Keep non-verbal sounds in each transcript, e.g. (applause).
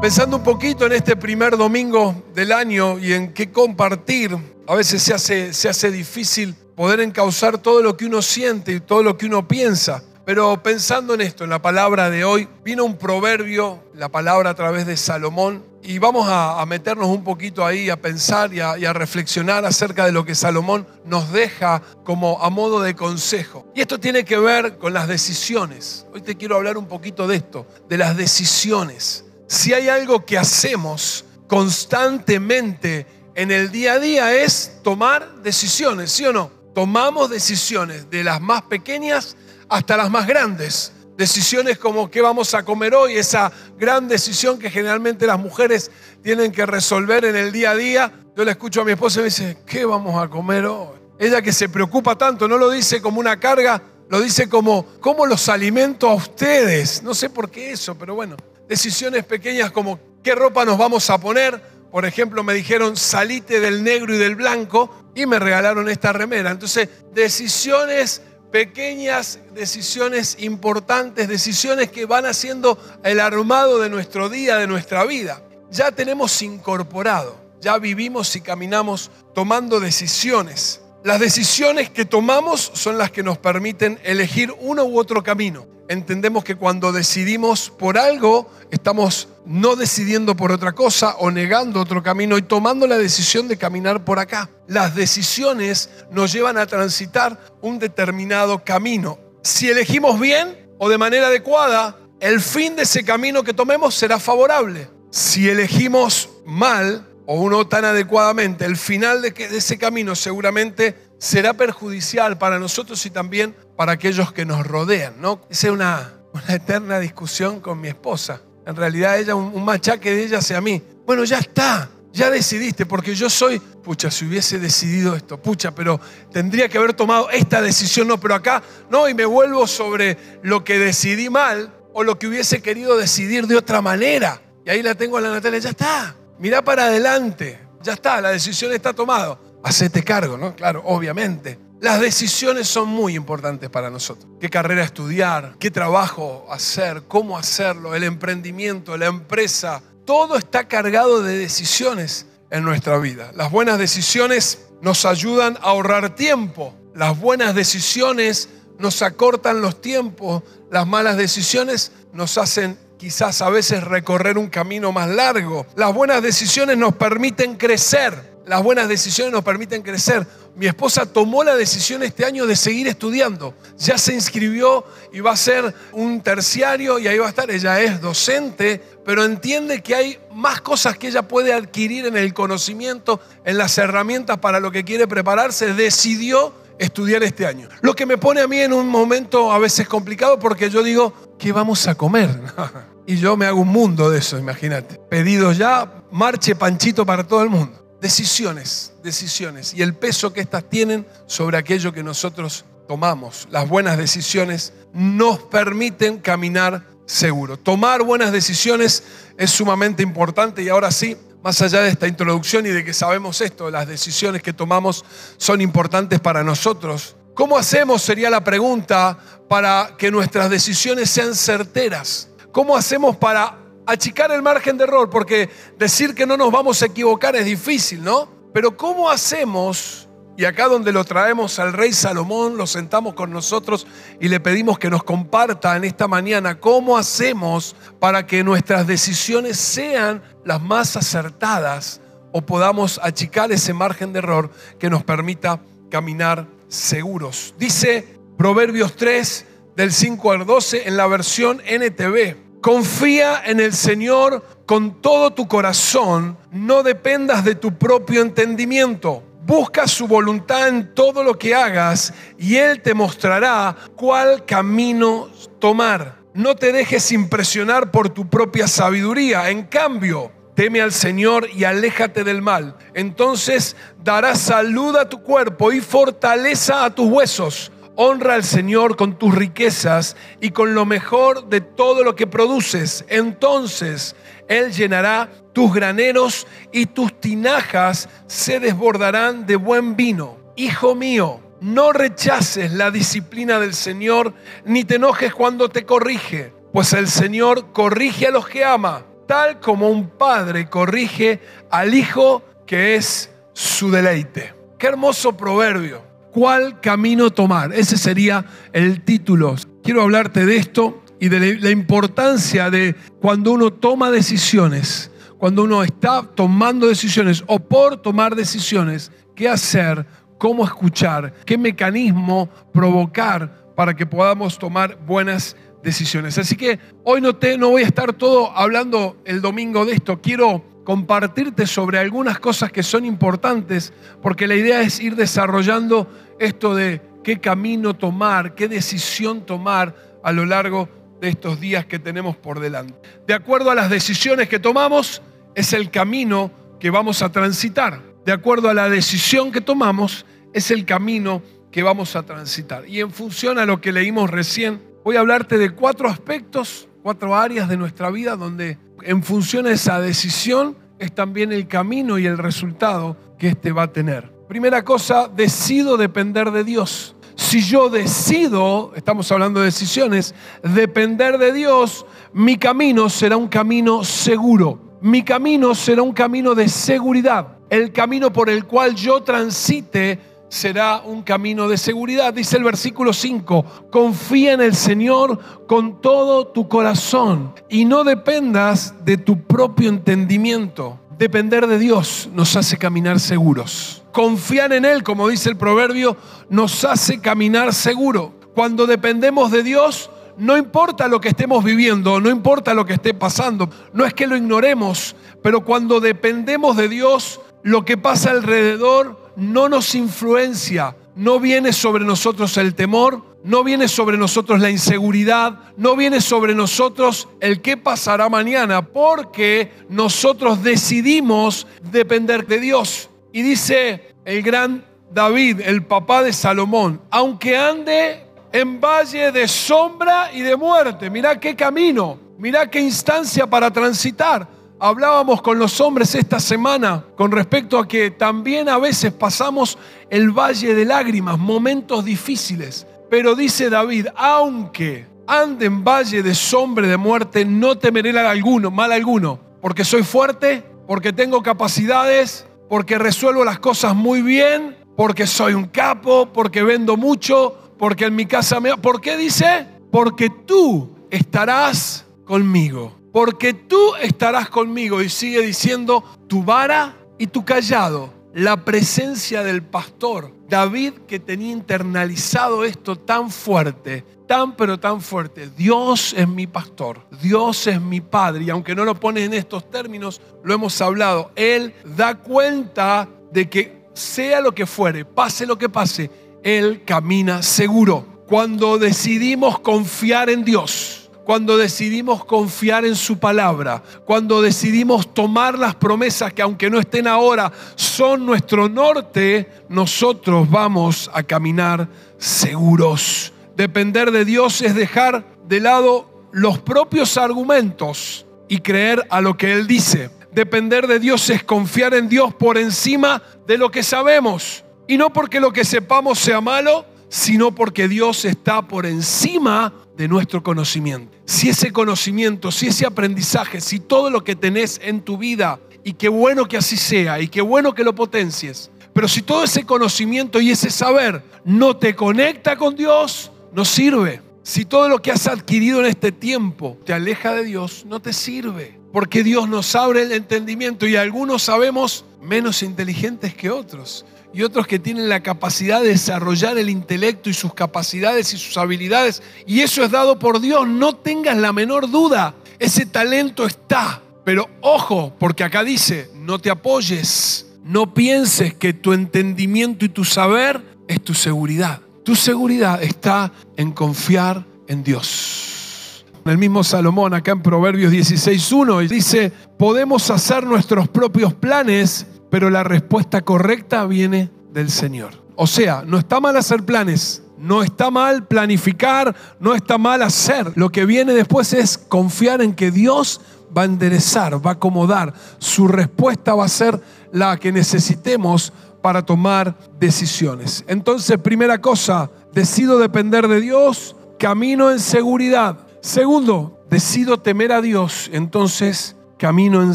Pensando un poquito en este primer domingo del año y en qué compartir, a veces se hace, se hace difícil poder encauzar todo lo que uno siente y todo lo que uno piensa. Pero pensando en esto, en la palabra de hoy, vino un proverbio, la palabra a través de Salomón, y vamos a, meternos un poquito ahí, a pensar y a, y a, reflexionar acerca de lo que Salomón nos deja como a modo de consejo. Y esto tiene que ver con las decisiones. Hoy te quiero hablar un poquito de esto, de las decisiones. Si hay algo que hacemos constantemente en el día a día es tomar decisiones, ¿sí o no? Tomamos decisiones de las más pequeñas hasta las más grandes. Decisiones como qué vamos a comer hoy, esa gran decisión que generalmente las mujeres tienen que resolver en el día a día. Yo le escucho a mi esposa y me dice, ¿qué vamos a comer hoy? Ella que se preocupa tanto, no lo dice como una carga, lo dice como, ¿cómo los alimento a ustedes? No sé por qué eso, pero bueno. Decisiones pequeñas como, ¿qué ropa nos vamos a poner? Por ejemplo, me dijeron, salite del negro y del blanco y me regalaron esta remera. Entonces, decisiones pequeñas decisiones importantes, decisiones que van haciendo el armado de nuestro día, de nuestra vida. Ya tenemos incorporado, ya vivimos y caminamos tomando decisiones. Las decisiones que tomamos son las que nos permiten elegir uno u otro camino. Entendemos que cuando decidimos por algo, estamos no decidiendo por otra cosa o negando otro camino y tomando la decisión de caminar por acá. Las decisiones nos llevan a transitar un determinado camino. Si elegimos bien o de manera adecuada, el fin de ese camino que tomemos será favorable. Si elegimos mal o no tan adecuadamente, el final de, ese camino seguramente será perjudicial para nosotros y también para aquellos que nos rodean. ¿no? Esa es una, eterna discusión con mi esposa en realidad ella, un, machaque de ella hacia mí. Bueno, ya está, ya decidiste, porque yo soy, pucha, si hubiese decidido esto, pucha, pero tendría que haber tomado esta decisión, no, pero acá, no, y me vuelvo sobre lo que decidí mal o lo que hubiese querido decidir de otra manera. Y ahí la tengo a la Natalia, ya está, mira para adelante, ya está, la decisión está tomada. Hacete cargo, ¿no? Claro, obviamente. Las decisiones son muy importantes para nosotros. ¿Qué carrera estudiar? ¿Qué trabajo hacer? ¿Cómo hacerlo? El emprendimiento, la empresa. Todo está cargado de decisiones en nuestra vida. Las buenas decisiones nos ayudan a ahorrar tiempo. Las buenas decisiones nos acortan los tiempos. Las malas decisiones nos hacen quizás a veces recorrer un camino más largo. Las buenas decisiones nos permiten crecer. Las buenas decisiones nos permiten crecer mi esposa tomó la decisión este año de seguir estudiando. Ya se inscribió y va a ser un terciario y ahí va a estar. Ella es docente, pero entiende que hay más cosas que ella puede adquirir en el conocimiento, en las herramientas para lo que quiere prepararse. Decidió estudiar este año. Lo que me pone a mí en un momento a veces complicado porque yo digo, ¿qué vamos a comer? (laughs) y yo me hago un mundo de eso, imagínate. Pedidos ya, marche panchito para todo el mundo. Decisiones, decisiones y el peso que éstas tienen sobre aquello que nosotros tomamos. Las buenas decisiones nos permiten caminar seguro. Tomar buenas decisiones es sumamente importante y ahora sí, más allá de esta introducción y de que sabemos esto, las decisiones que tomamos son importantes para nosotros. ¿Cómo hacemos? Sería la pregunta para que nuestras decisiones sean certeras. ¿Cómo hacemos para achicar el margen de error, porque decir que no nos vamos a equivocar es difícil, ¿no? Pero ¿cómo hacemos? Y acá donde lo traemos al rey Salomón, lo sentamos con nosotros y le pedimos que nos comparta en esta mañana cómo hacemos para que nuestras decisiones sean las más acertadas o podamos achicar ese margen de error que nos permita caminar seguros. Dice Proverbios 3 del 5 al 12 en la versión NTV. Confía en el Señor con todo tu corazón, no dependas de tu propio entendimiento. Busca su voluntad en todo lo que hagas y Él te mostrará cuál camino tomar. No te dejes impresionar por tu propia sabiduría. En cambio, teme al Señor y aléjate del mal. Entonces darás salud a tu cuerpo y fortaleza a tus huesos Honra al Señor con tus riquezas y con lo mejor de todo lo que produces. Entonces Él llenará tus graneros y tus tinajas se desbordarán de buen vino. Hijo mío, no rechaces la disciplina del Señor ni te enojes cuando te corrige, pues el Señor corrige a los que ama tal como un padre corrige al hijo que es su deleite. Qué hermoso proverbio. ¿Cuál camino tomar? Ese sería el título. Quiero hablarte de esto y de la importancia de cuando uno toma decisiones, cuando uno está tomando decisiones o por tomar decisiones, qué hacer, cómo escuchar, qué mecanismo provocar para que podamos tomar buenas decisiones. Así que hoy no, te, no voy a estar todo hablando el domingo de esto, quiero compartirte sobre algunas cosas que son importantes, porque la idea es ir desarrollando esto de qué camino tomar, qué decisión tomar a lo largo de estos días que tenemos por delante. De acuerdo a las decisiones que tomamos, es el camino que vamos a transitar. De acuerdo a la decisión que tomamos, es el camino que vamos a transitar. Y en función a lo que leímos recién, voy a hablarte de cuatro aspectos, cuatro áreas de nuestra vida donde en función a esa decisión es también el camino y el resultado que éste va a tener. Primera cosa, decido depender de Dios. Si yo decido, estamos hablando de decisiones, depender de Dios, mi camino será un camino seguro. Mi camino será un camino de seguridad. El camino por el cual yo transite será un camino de seguridad. Dice el versículo 5, confía en el Señor con todo tu corazón y no dependas de tu propio entendimiento. Depender de Dios nos hace caminar seguros. Confiar en Él, como dice el proverbio, nos hace caminar seguro. Cuando dependemos de Dios, no importa lo que estemos viviendo, no importa lo que esté pasando, no es que lo ignoremos, pero cuando dependemos de Dios, lo que pasa alrededor no nos influencia, no viene sobre nosotros el temor, no viene sobre nosotros la inseguridad, no viene sobre nosotros el qué pasará mañana, porque nosotros decidimos depender de Dios. Y dice el gran David, el papá de Salomón, aunque ande en valle de sombra y de muerte, mira qué camino, mira qué instancia para transitar. Hablábamos con los hombres esta semana con respecto a que también a veces pasamos el valle de lágrimas, momentos difíciles. Pero dice David, aunque ande en valle de sombra de muerte, no temeré alguno, mal alguno, porque soy fuerte, porque tengo capacidades, porque resuelvo las cosas muy bien, porque soy un capo, porque vendo mucho, porque en mi casa me... ¿Por qué dice? Porque tú estarás conmigo porque tú estarás conmigo. Y sigue diciendo, tu vara y tu callado, la presencia del pastor. David que tenía internalizado esto tan fuerte, tan pero tan fuerte. Dios es mi pastor, Dios es mi padre. Y aunque no lo pone en estos términos, lo hemos hablado. Él da cuenta de que sea lo que fuere, pase lo que pase, Él camina seguro. Cuando decidimos confiar en Dios, cuando decidimos confiar en su palabra, cuando decidimos tomar las promesas que aunque no estén ahora, son nuestro norte, nosotros vamos a caminar seguros. Depender de Dios es dejar de lado los propios argumentos y creer a lo que Él dice. Depender de Dios es confiar en Dios por encima de lo que sabemos. Y no porque lo que sepamos sea malo, sino porque Dios está por encima de nuestro conocimiento. Si ese conocimiento, si ese aprendizaje, si todo lo que tenés en tu vida, y qué bueno que así sea, y qué bueno que lo potencies, pero si todo ese conocimiento y ese saber no te conecta con Dios, no sirve. Si todo lo que has adquirido en este tiempo te aleja de Dios, no te sirve. Porque Dios nos abre el entendimiento y algunos sabemos menos inteligentes que otros y otros que tienen la capacidad de desarrollar el intelecto y sus capacidades y sus habilidades. Y eso es dado por Dios, no tengas la menor duda, ese talento está. Pero ojo, porque acá dice, no te apoyes, no pienses que tu entendimiento y tu saber es tu seguridad. Tu seguridad está en confiar en Dios. El mismo Salomón acá en Proverbios 16.1 dice, podemos hacer nuestros propios planes pero la respuesta correcta viene del Señor. O sea, no está mal hacer planes, no está mal planificar, no está mal hacer. Lo que viene después es confiar en que Dios va a enderezar, va a acomodar. Su respuesta va a ser la que necesitemos para tomar decisiones. Entonces, primera cosa, decido depender de Dios, camino en seguridad. Segundo, decido temer a Dios, entonces camino en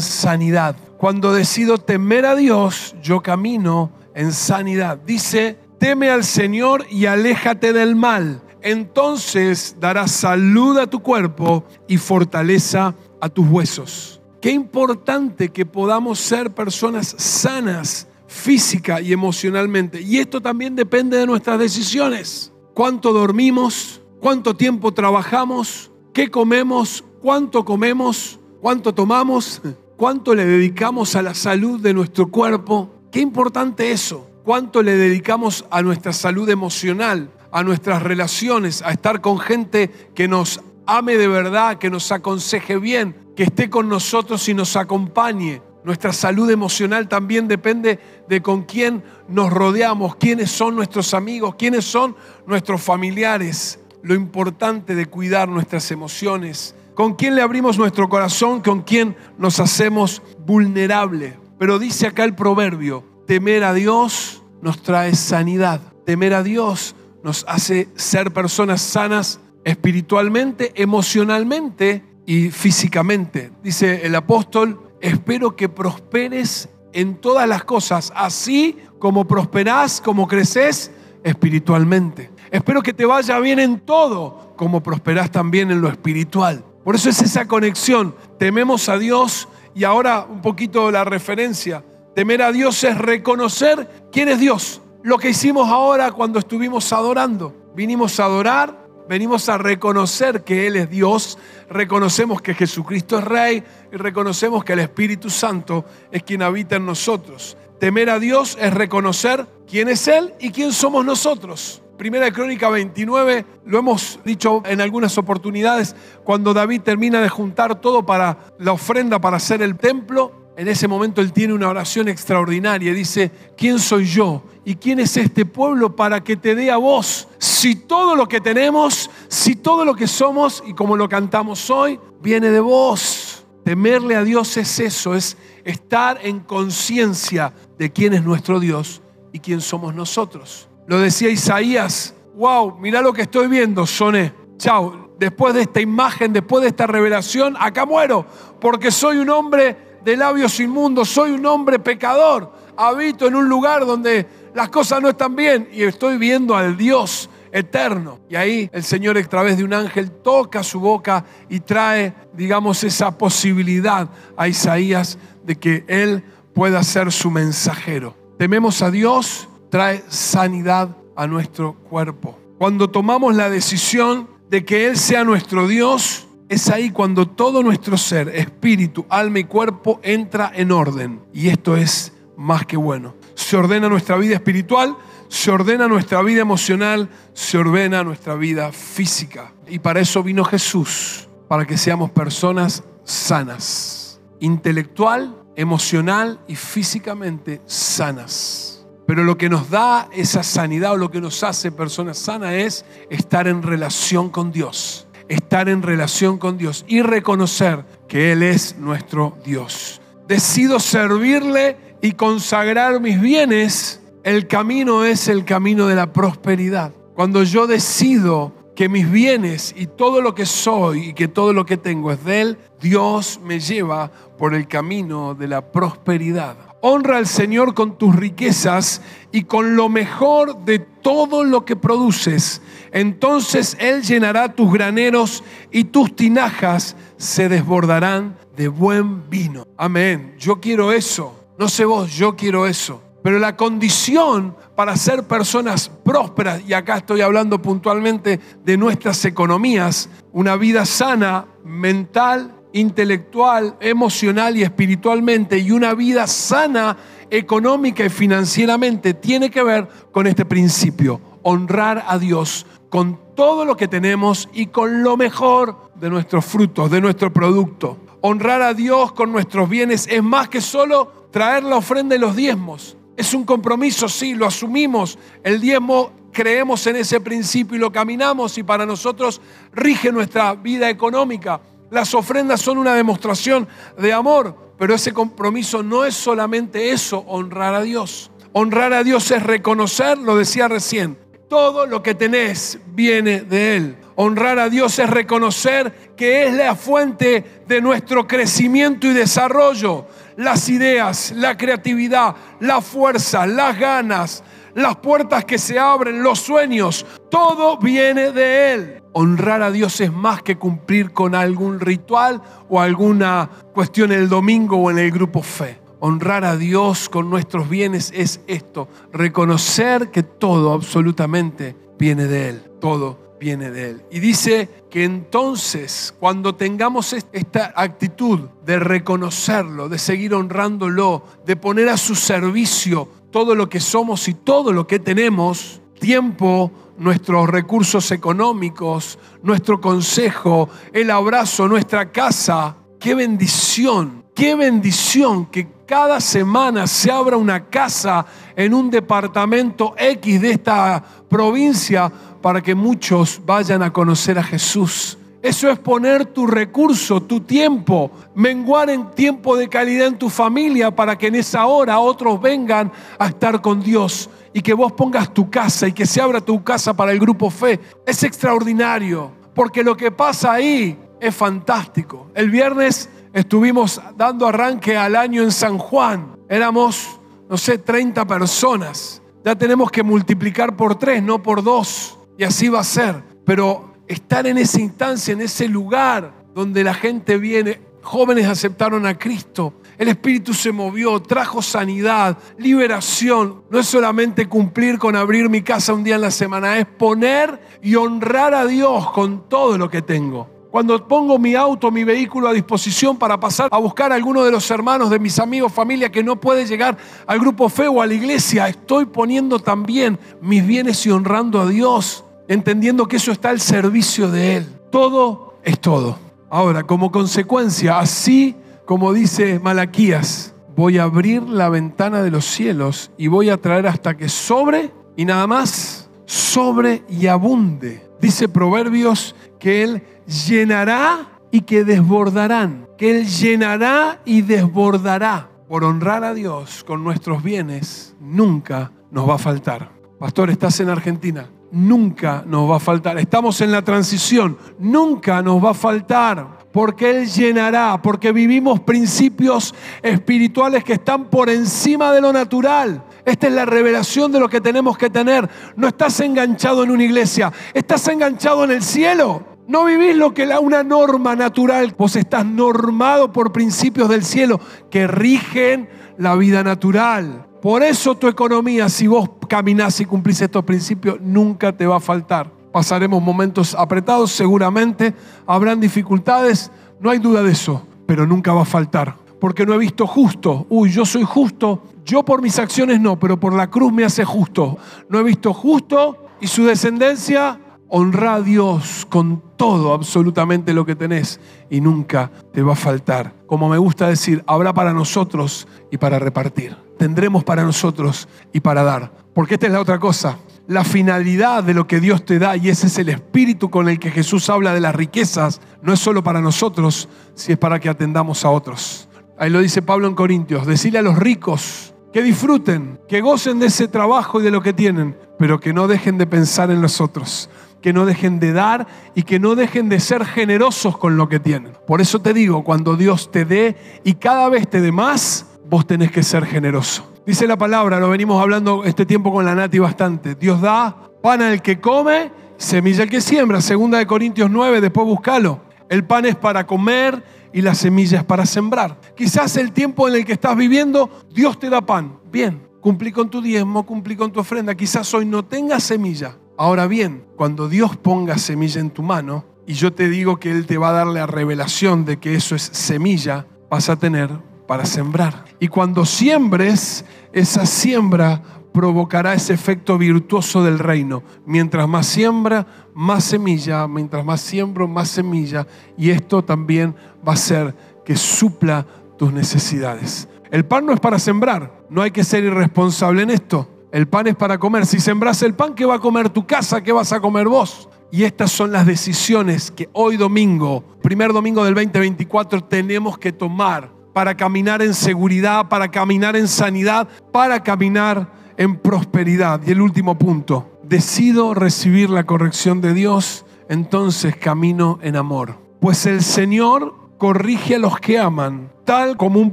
sanidad. Cuando decido temer a Dios, yo camino en sanidad. Dice, teme al Señor y aléjate del mal. Entonces darás salud a tu cuerpo y fortaleza a tus huesos. Qué importante que podamos ser personas sanas física y emocionalmente. Y esto también depende de nuestras decisiones. ¿Cuánto dormimos? ¿Cuánto tiempo trabajamos? ¿Qué comemos? ¿Cuánto comemos? ¿Cuánto tomamos? (laughs) ¿Cuánto le dedicamos a la salud de nuestro cuerpo? Qué importante eso. ¿Cuánto le dedicamos a nuestra salud emocional, a nuestras relaciones, a estar con gente que nos ame de verdad, que nos aconseje bien, que esté con nosotros y nos acompañe? Nuestra salud emocional también depende de con quién nos rodeamos, quiénes son nuestros amigos, quiénes son nuestros familiares. Lo importante de cuidar nuestras emociones, con quién le abrimos nuestro corazón, con quién nos hacemos vulnerable. Pero dice acá el proverbio, temer a Dios nos trae sanidad. Temer a Dios nos hace ser personas sanas espiritualmente, emocionalmente y físicamente. Dice el apóstol, espero que prosperes en todas las cosas, así como prosperás, como creces espiritualmente. Espero que te vaya bien en todo, como prosperás también en lo espiritual. Por eso es esa conexión. Tememos a Dios y ahora un poquito la referencia. Temer a Dios es reconocer quién es Dios. Lo que hicimos ahora cuando estuvimos adorando. Vinimos a adorar, Venimos a reconocer que Él es Dios, reconocemos que Jesucristo es Rey y reconocemos que el Espíritu Santo es quien habita en nosotros. Temer a Dios es reconocer quién es Él y quién somos nosotros. Primera de Crónica 29, lo hemos dicho en algunas oportunidades, cuando David termina de juntar todo para la ofrenda para hacer el templo, en ese momento él tiene una oración extraordinaria. Dice, ¿quién soy yo? ¿Y quién es este pueblo para que te dé a vos? Si todo lo que tenemos, si todo lo que somos y como lo cantamos hoy, viene de vos. Temerle a Dios es eso, es estar en conciencia de quién es nuestro Dios y quién somos nosotros. Lo decía Isaías, wow, mira lo que estoy viendo, soné. Chao, después de esta imagen, después de esta revelación, acá muero, porque soy un hombre de labios inmundos, soy un hombre pecador, habito en un lugar donde las cosas no están bien y estoy viendo al Dios eterno. Y ahí el Señor a través de un ángel toca su boca y trae, digamos, esa posibilidad a Isaías de que Él pueda ser su mensajero. Tememos a Dios, trae sanidad a nuestro cuerpo. Cuando tomamos la decisión de que Él sea nuestro Dios, es ahí cuando todo nuestro ser, espíritu, alma y cuerpo entra en orden. Y esto es más que bueno. Se ordena nuestra vida espiritual, se ordena nuestra vida emocional, se ordena nuestra vida física. Y para eso vino Jesús, para que seamos personas sanas, intelectual, emocional y físicamente sanas. Pero lo que nos da esa sanidad o lo que nos hace personas sanas es estar en relación con Dios estar en relación con Dios y reconocer que Él es nuestro Dios. Decido servirle y consagrar mis bienes, el camino es el camino de la prosperidad. Cuando yo decido que mis bienes y todo lo que soy y que todo lo que tengo es de Él, Dios me lleva por el camino de la prosperidad. Honra al Señor con tus riquezas y con lo mejor de todo lo que produces. Entonces Él llenará tus graneros y tus tinajas se desbordarán de buen vino. Amén. Yo quiero eso. No sé vos, yo quiero eso. Pero la condición para ser personas prósperas, y acá estoy hablando puntualmente de nuestras economías, una vida sana, mental, intelectual, emocional y espiritualmente y una vida sana económica y financieramente tiene que ver con este principio, honrar a Dios con todo lo que tenemos y con lo mejor de nuestros frutos, de nuestro producto. Honrar a Dios con nuestros bienes es más que solo traer la ofrenda y los diezmos. Es un compromiso, sí, lo asumimos. El diezmo creemos en ese principio y lo caminamos y para nosotros rige nuestra vida económica. Las ofrendas son una demostración de amor, pero ese compromiso no es solamente eso, honrar a Dios. Honrar a Dios es reconocer, lo decía recién, Todo lo que tenés viene de Él. Honrar a Dios es reconocer que es la fuente de nuestro crecimiento y desarrollo. Las ideas, la creatividad, la fuerza, las ganas, las puertas que se abren, los sueños, todo viene de Él. Honrar a Dios es más que cumplir con algún ritual o alguna cuestión el domingo o en el grupo fe. Honrar a Dios con nuestros bienes es esto, reconocer que todo absolutamente viene de Él, todo viene de Él. Y dice que entonces cuando tengamos esta actitud de reconocerlo, de seguir honrándolo, de poner a su servicio todo lo que somos y todo lo que tenemos, tiempo, nuestros recursos económicos, nuestro consejo, el abrazo, nuestra casa. Qué bendición, qué bendición que cada semana se abra una casa en un departamento X de esta provincia para que muchos vayan a conocer a Jesús. Eso es poner tu recurso, tu tiempo, menguar en tiempo de calidad en tu familia para que en esa hora otros vengan a estar con Dios y que vos pongas tu casa y que se abra tu casa para el grupo fe. Es extraordinario, porque lo que pasa ahí es fantástico. El viernes estuvimos dando arranque al año en San Juan. Éramos, no sé, 30 personas. Ya tenemos que multiplicar por tres, no por dos. Y así va a ser. Pero estar en esa instancia, en ese lugar donde la gente viene, jóvenes aceptaron a Cristo, el Espíritu se movió, trajo sanidad, liberación. No es solamente cumplir con abrir mi casa un día en la semana, es poner y honrar a Dios con todo lo que tengo. Cuando pongo mi auto, mi vehículo a disposición para pasar a buscar a alguno de los hermanos de mis amigos, familia que no puede llegar al grupo fe o a la iglesia, estoy poniendo también mis bienes y honrando a Dios, entendiendo que eso está al servicio de Él. Todo es todo. Ahora, como consecuencia, así como dice Malaquías, voy a abrir la ventana de los cielos y voy a traer hasta que sobre y nada más, sobre y abunde. Dice Proverbios que Él llenará y que desbordarán, que Él llenará y desbordará. Por honrar a Dios con nuestros bienes, nunca nos va a faltar. Pastor, estás en Argentina, nunca nos va a faltar. Estamos en la transición, nunca nos va a faltar porque Él llenará, porque vivimos principios espirituales que están por encima de lo natural. Esta es la revelación de lo que tenemos que tener. No estás enganchado en una iglesia, estás enganchado en el cielo. No vivís lo que la una norma natural, vos estás normado por principios del cielo que rigen la vida natural. Por eso tu economía, si vos caminás y cumplís estos principios, nunca te va a faltar pasaremos momentos apretados, seguramente habrán dificultades, no hay duda de eso, pero nunca va a faltar. Porque no he visto justo, uy, yo soy justo, yo por mis acciones no, pero por la cruz me hace justo. No he visto justo y su descendencia honra a Dios con todo, absolutamente lo que tenés y nunca te va a faltar. Como me gusta decir, habrá para nosotros y para repartir. Tendremos para nosotros y para dar. Porque esta es la otra cosa la finalidad de lo que Dios te da y ese es el espíritu con el que Jesús habla de las riquezas, no es solo para nosotros, si es para que atendamos a otros. Ahí lo dice Pablo en Corintios, decirle a los ricos que disfruten, que gocen de ese trabajo y de lo que tienen, pero que no dejen de pensar en los otros, que no dejen de dar y que no dejen de ser generosos con lo que tienen. Por eso te digo, cuando Dios te dé y cada vez te dé más, vos tenés que ser generoso. Dice la palabra, lo venimos hablando este tiempo con la Nati bastante. Dios da pan al que come, semilla al que siembra. Segunda de Corintios 9, después búscalo. El pan es para comer y la semilla es para sembrar. Quizás el tiempo en el que estás viviendo, Dios te da pan. Bien, cumplí con tu diezmo, cumplí con tu ofrenda. Quizás hoy no tengas semilla. Ahora bien, cuando Dios ponga semilla en tu mano y yo te digo que Él te va a dar la revelación de que eso es semilla, vas a tener para sembrar. Y cuando siembres, esa siembra provocará ese efecto virtuoso del reino. Mientras más siembra, más semilla, mientras más siembro, más semilla. Y esto también va a hacer que supla tus necesidades. El pan no es para sembrar, no hay que ser irresponsable en esto. El pan es para comer. Si sembras el pan, ¿qué va a comer tu casa? ¿Qué vas a comer vos? Y estas son las decisiones que hoy domingo, primer domingo del 2024, tenemos que tomar para caminar en seguridad, para caminar en sanidad, para caminar en prosperidad. Y el último punto, decido recibir la corrección de Dios, entonces camino en amor. Pues el Señor corrige a los que aman, tal como un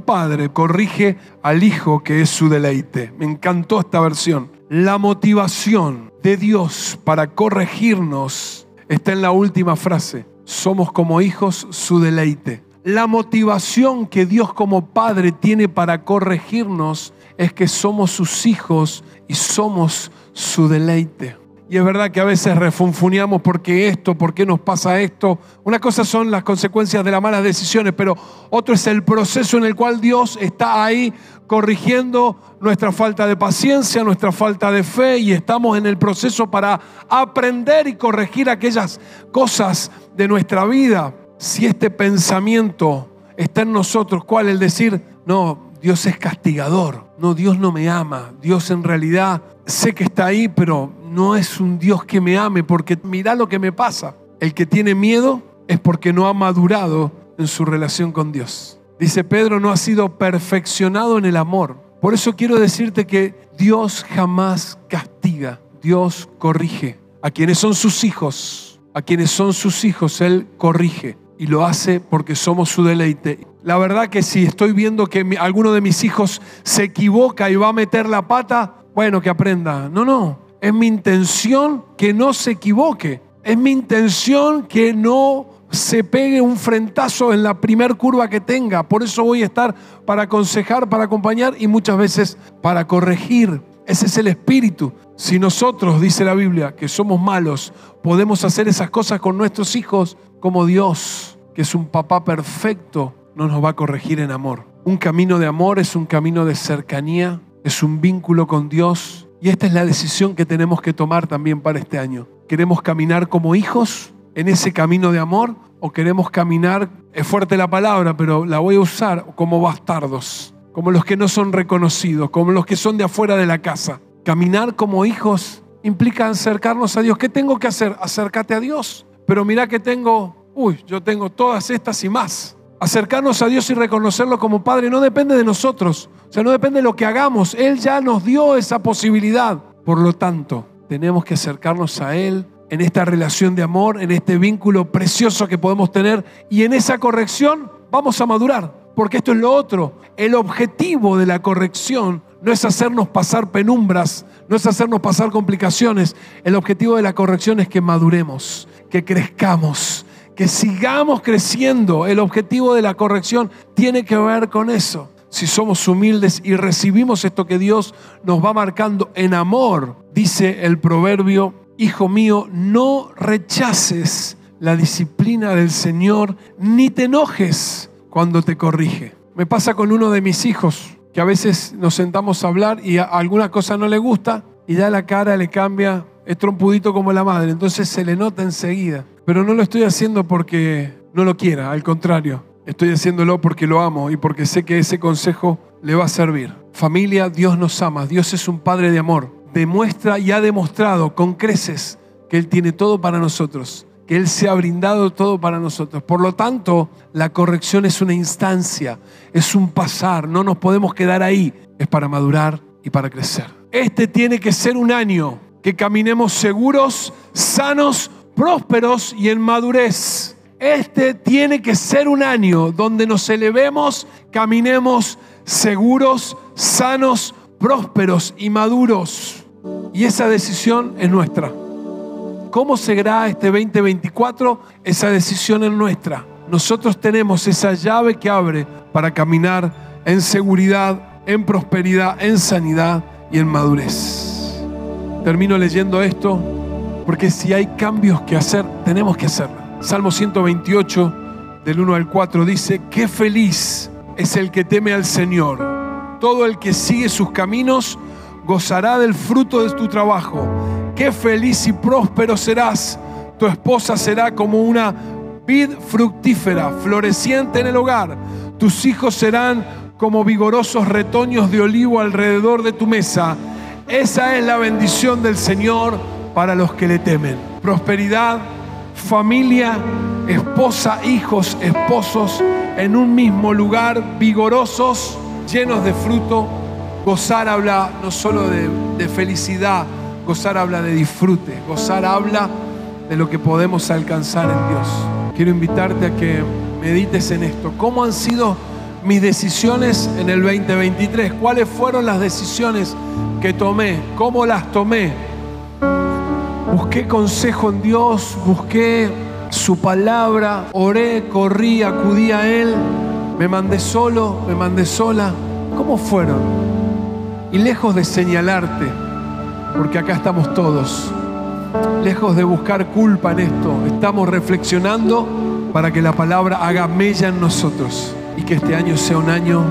padre corrige al hijo que es su deleite. Me encantó esta versión. La motivación de Dios para corregirnos está en la última frase. Somos como hijos su deleite. La motivación que Dios como Padre tiene para corregirnos es que somos sus hijos y somos su deleite. Y es verdad que a veces refunfuneamos por qué esto, por qué nos pasa esto. Una cosa son las consecuencias de las malas decisiones, pero otro es el proceso en el cual Dios está ahí corrigiendo nuestra falta de paciencia, nuestra falta de fe y estamos en el proceso para aprender y corregir aquellas cosas de nuestra vida. Si este pensamiento está en nosotros, ¿cuál? El decir, no, Dios es castigador, no, Dios no me ama, Dios en realidad sé que está ahí, pero no es un Dios que me ame, porque mira lo que me pasa. El que tiene miedo es porque no ha madurado en su relación con Dios. Dice Pedro, no ha sido perfeccionado en el amor. Por eso quiero decirte que Dios jamás castiga, Dios corrige. A quienes son sus hijos, a quienes son sus hijos, Él corrige y lo hace porque somos su deleite. La verdad que si estoy viendo que alguno de mis hijos se equivoca y va a meter la pata, bueno, que aprenda. No, no. Es mi intención que no se equivoque. Es mi intención que no se pegue un frentazo en la primer curva que tenga. Por eso voy a estar para aconsejar, para acompañar y muchas veces para corregir. Ese es el espíritu. Si nosotros, dice la Biblia, que somos malos, podemos hacer esas cosas con nuestros hijos, como Dios, que es un papá perfecto, no nos va a corregir en amor. Un camino de amor es un camino de cercanía, es un vínculo con Dios y esta es la decisión que tenemos que tomar también para este año. ¿Queremos caminar como hijos en ese camino de amor o queremos caminar, es fuerte la palabra, pero la voy a usar como bastardos, como los que no son reconocidos, como los que son de afuera de la casa? Caminar como hijos implica acercarnos a Dios. ¿Qué tengo que hacer? Acércate a Dios. Pero mira que tengo, uy, yo tengo todas estas y más. Acercarnos a Dios y reconocerlo como Padre no depende de nosotros. O sea, no depende de lo que hagamos. Él ya nos dio esa posibilidad. Por lo tanto, tenemos que acercarnos a Él en esta relación de amor, en este vínculo precioso que podemos tener y en esa corrección vamos a madurar. Porque esto es lo otro. El objetivo de la corrección no es hacernos pasar penumbras, no es hacernos pasar complicaciones. El objetivo de la corrección es que maduremos, que crezcamos, que sigamos creciendo. El objetivo de la corrección tiene que ver con eso si somos humildes y recibimos esto que Dios nos va marcando en amor, dice el proverbio, Hijo mío, no rechaces la disciplina del Señor, ni te enojes cuando te corrige. Me pasa con uno de mis hijos, que a veces nos sentamos a hablar y a alguna cosa no le gusta y ya la cara le cambia, es trompudito como la madre, entonces se le nota enseguida. Pero no lo estoy haciendo porque no lo quiera, al contrario, Estoy haciéndolo porque lo amo y porque sé que ese consejo le va a servir. Familia, Dios nos ama. Dios es un Padre de amor. Demuestra y ha demostrado con creces que Él tiene todo para nosotros, que Él se ha brindado todo para nosotros. Por lo tanto, la corrección es una instancia, es un pasar. No nos podemos quedar ahí. Es para madurar y para crecer. Este tiene que ser un año que caminemos seguros, sanos, prósperos y en madurez. Este tiene que ser un año donde nos elevemos, caminemos seguros, sanos, prósperos y maduros. Y esa decisión es nuestra. ¿Cómo será este 2024? Esa decisión es nuestra. Nosotros tenemos esa llave que abre para caminar en seguridad, en prosperidad, en sanidad y en madurez. Termino leyendo esto porque si hay cambios que hacer, tenemos que hacerlo. Salmo 128, del 1 al 4, dice, qué feliz es el que teme al Señor. Todo el que sigue sus caminos gozará del fruto de tu trabajo. Qué feliz y próspero serás. Tu esposa será como una vid fructífera, floreciente en el hogar. Tus hijos serán como vigorosos retoños de olivo alrededor de tu mesa. Esa es la bendición del Señor para los que le temen. Prosperidad familia, esposa, hijos, esposos, en un mismo lugar, vigorosos, llenos de fruto. Gozar habla no solo de, felicidad, Gozar habla de disfrute. Gozar habla de lo que podemos alcanzar en Dios. Quiero invitarte a que medites en esto. ¿Cómo han sido mis decisiones en el 2023? ¿Cuáles fueron las decisiones que tomé? ¿Cómo las tomé? Busqué consejo en Dios, busqué su palabra, oré, corrí, acudí a Él, me mandé solo, me mandé sola. ¿Cómo fueron? Y lejos de señalarte, porque acá estamos todos, lejos de buscar culpa en esto, estamos reflexionando para que la palabra haga mella en nosotros y que este año sea un año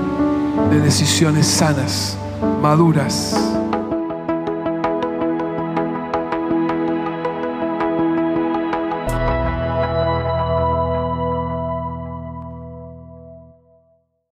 de decisiones sanas, maduras